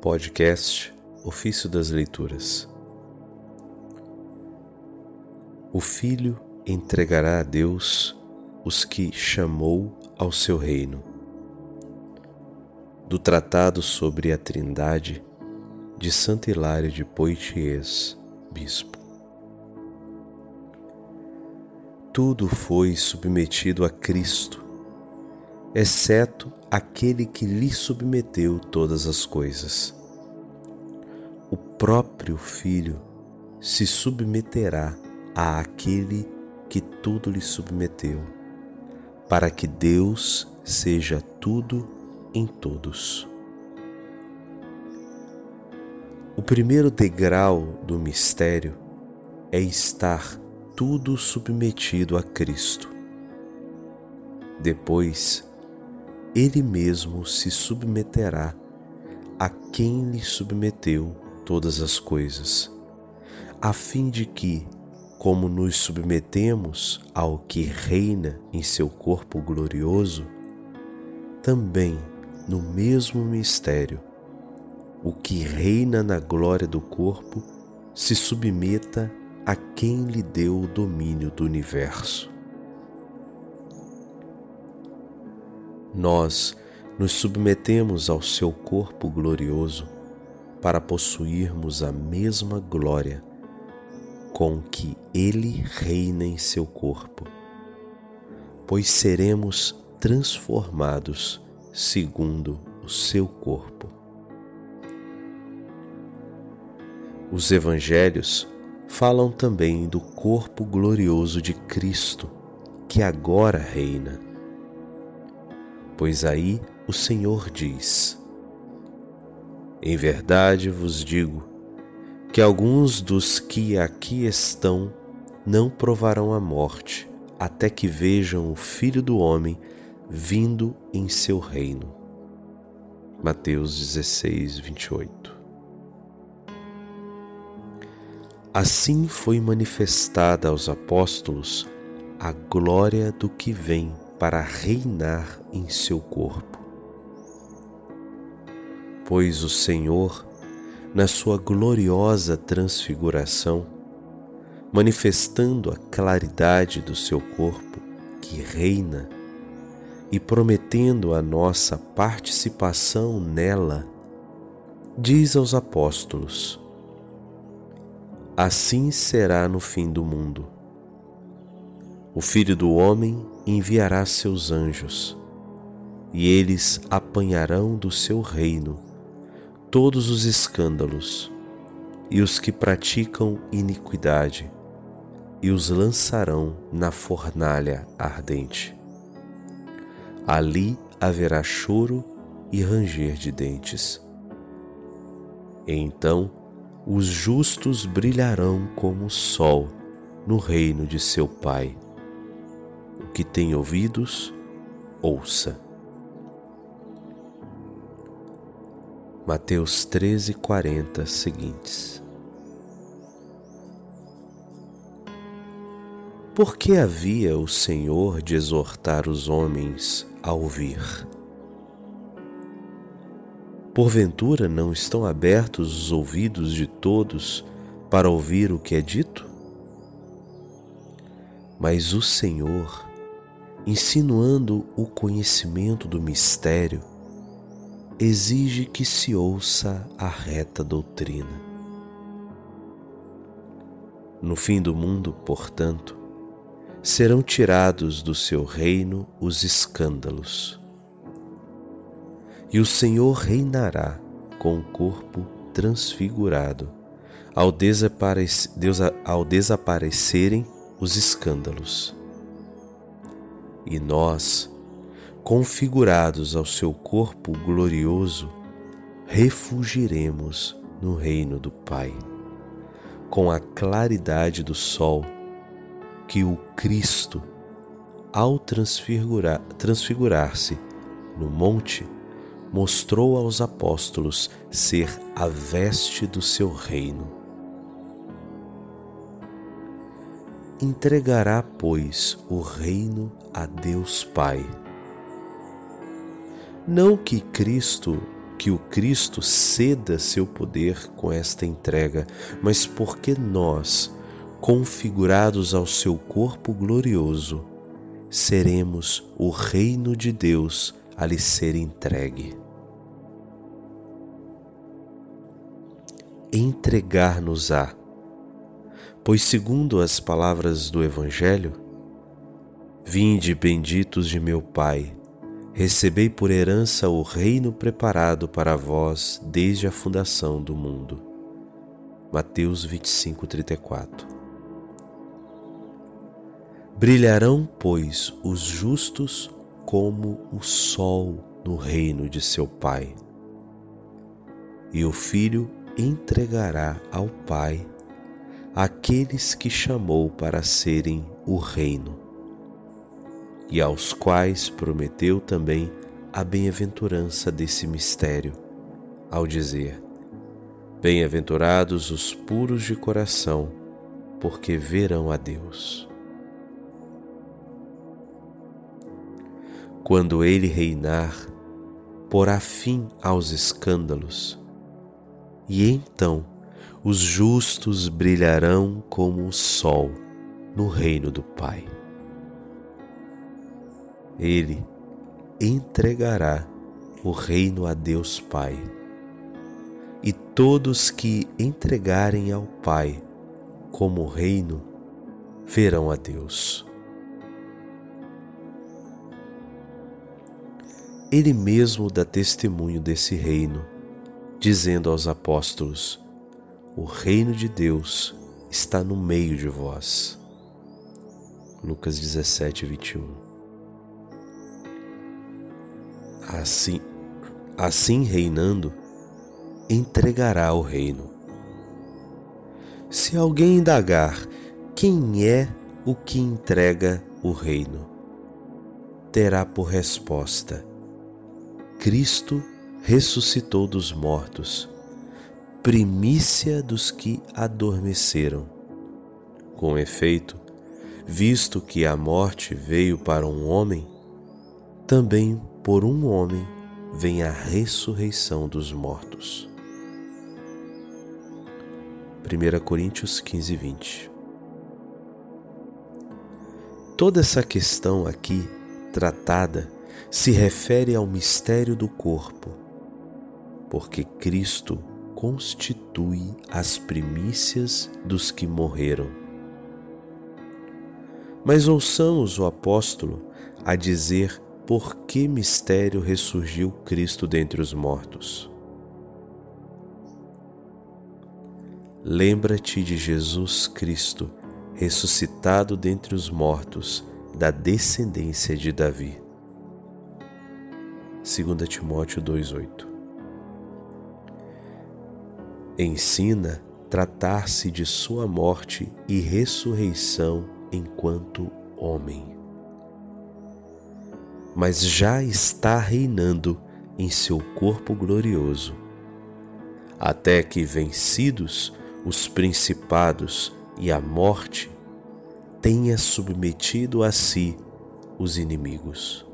Podcast Ofício das Leituras. O Filho entregará a Deus os que chamou ao seu reino. Do Tratado sobre a Trindade de Santa Hilária de Poitiers, Bispo. Tudo foi submetido a Cristo, exceto aquele que lhe submeteu todas as coisas. O próprio Filho se submeterá a aquele que tudo lhe submeteu, para que Deus seja tudo em todos. O primeiro degrau do mistério é estar tudo submetido a Cristo. Depois, Ele mesmo se submeterá a quem lhe submeteu todas as coisas, a fim de que, como nos submetemos ao que reina em seu corpo glorioso, também no mesmo mistério, o que reina na glória do corpo se submeta a quem lhe deu o domínio do universo. Nós nos submetemos ao seu corpo glorioso para possuirmos a mesma glória com que ele reina em seu corpo, pois seremos transformados segundo o seu corpo. Os evangelhos falam também do corpo glorioso de Cristo, que agora reina. Pois aí o Senhor diz: Em verdade vos digo que alguns dos que aqui estão não provarão a morte até que vejam o Filho do Homem vindo em seu reino. Mateus 16, 28 Assim foi manifestada aos apóstolos a glória do que vem para reinar em seu corpo. Pois o Senhor, na sua gloriosa transfiguração, manifestando a claridade do seu corpo que reina e prometendo a nossa participação nela, diz aos apóstolos: Assim será no fim do mundo. O Filho do Homem enviará seus anjos, e eles apanharão do seu reino todos os escândalos e os que praticam iniquidade, e os lançarão na fornalha ardente. Ali haverá choro e ranger de dentes. Então os justos brilharão como o sol no reino de seu Pai. O que tem ouvidos, ouça. Mateus 13, 40 seguintes. Por que havia o Senhor de exortar os homens a ouvir? Porventura não estão abertos os ouvidos de todos para ouvir o que é dito? Mas o Senhor, insinuando o conhecimento do mistério, exige que se ouça a reta doutrina. No fim do mundo, portanto, serão tirados do seu reino os escândalos e o Senhor reinará com o corpo transfigurado, ao, desaparec ao desaparecerem os escândalos. E nós, configurados ao seu corpo glorioso, refugiremos no reino do Pai, com a claridade do sol que o Cristo, ao transfigurar-se transfigurar no monte, mostrou aos apóstolos ser a veste do seu reino. Entregará, pois, o reino a Deus Pai. Não que Cristo que o Cristo ceda seu poder com esta entrega, mas porque nós, configurados ao seu corpo glorioso, seremos o reino de Deus a lhe ser entregue. Entregar-nos-á, pois, segundo as palavras do Evangelho, Vinde, benditos de meu Pai, recebei por herança o reino preparado para vós desde a fundação do mundo. Mateus 25, 34 Brilharão, pois, os justos como o sol no reino de seu Pai. E o Filho entregará ao Pai aqueles que chamou para serem o reino, e aos quais prometeu também a bem-aventurança desse mistério, ao dizer: Bem-aventurados os puros de coração, porque verão a Deus. Quando ele reinar, porá fim aos escândalos, e então os justos brilharão como o sol no reino do Pai. Ele entregará o reino a Deus Pai, e todos que entregarem ao Pai como reino verão a Deus. Ele mesmo dá testemunho desse reino, dizendo aos apóstolos: O reino de Deus está no meio de vós. Lucas 17, 21. Assim, assim reinando, entregará o reino. Se alguém indagar quem é o que entrega o reino, terá por resposta: Cristo ressuscitou dos mortos, primícia dos que adormeceram. Com efeito, visto que a morte veio para um homem, também por um homem vem a ressurreição dos mortos. 1 Coríntios 15, 20 Toda essa questão aqui tratada se refere ao mistério do corpo, porque Cristo constitui as primícias dos que morreram. Mas ouçamos o apóstolo a dizer por que mistério ressurgiu Cristo dentre os mortos. Lembra-te de Jesus Cristo, ressuscitado dentre os mortos, da descendência de Davi. 2 Timóteo 2,8 Ensina tratar-se de sua morte e ressurreição enquanto homem. Mas já está reinando em seu corpo glorioso, até que vencidos os principados e a morte, tenha submetido a si os inimigos.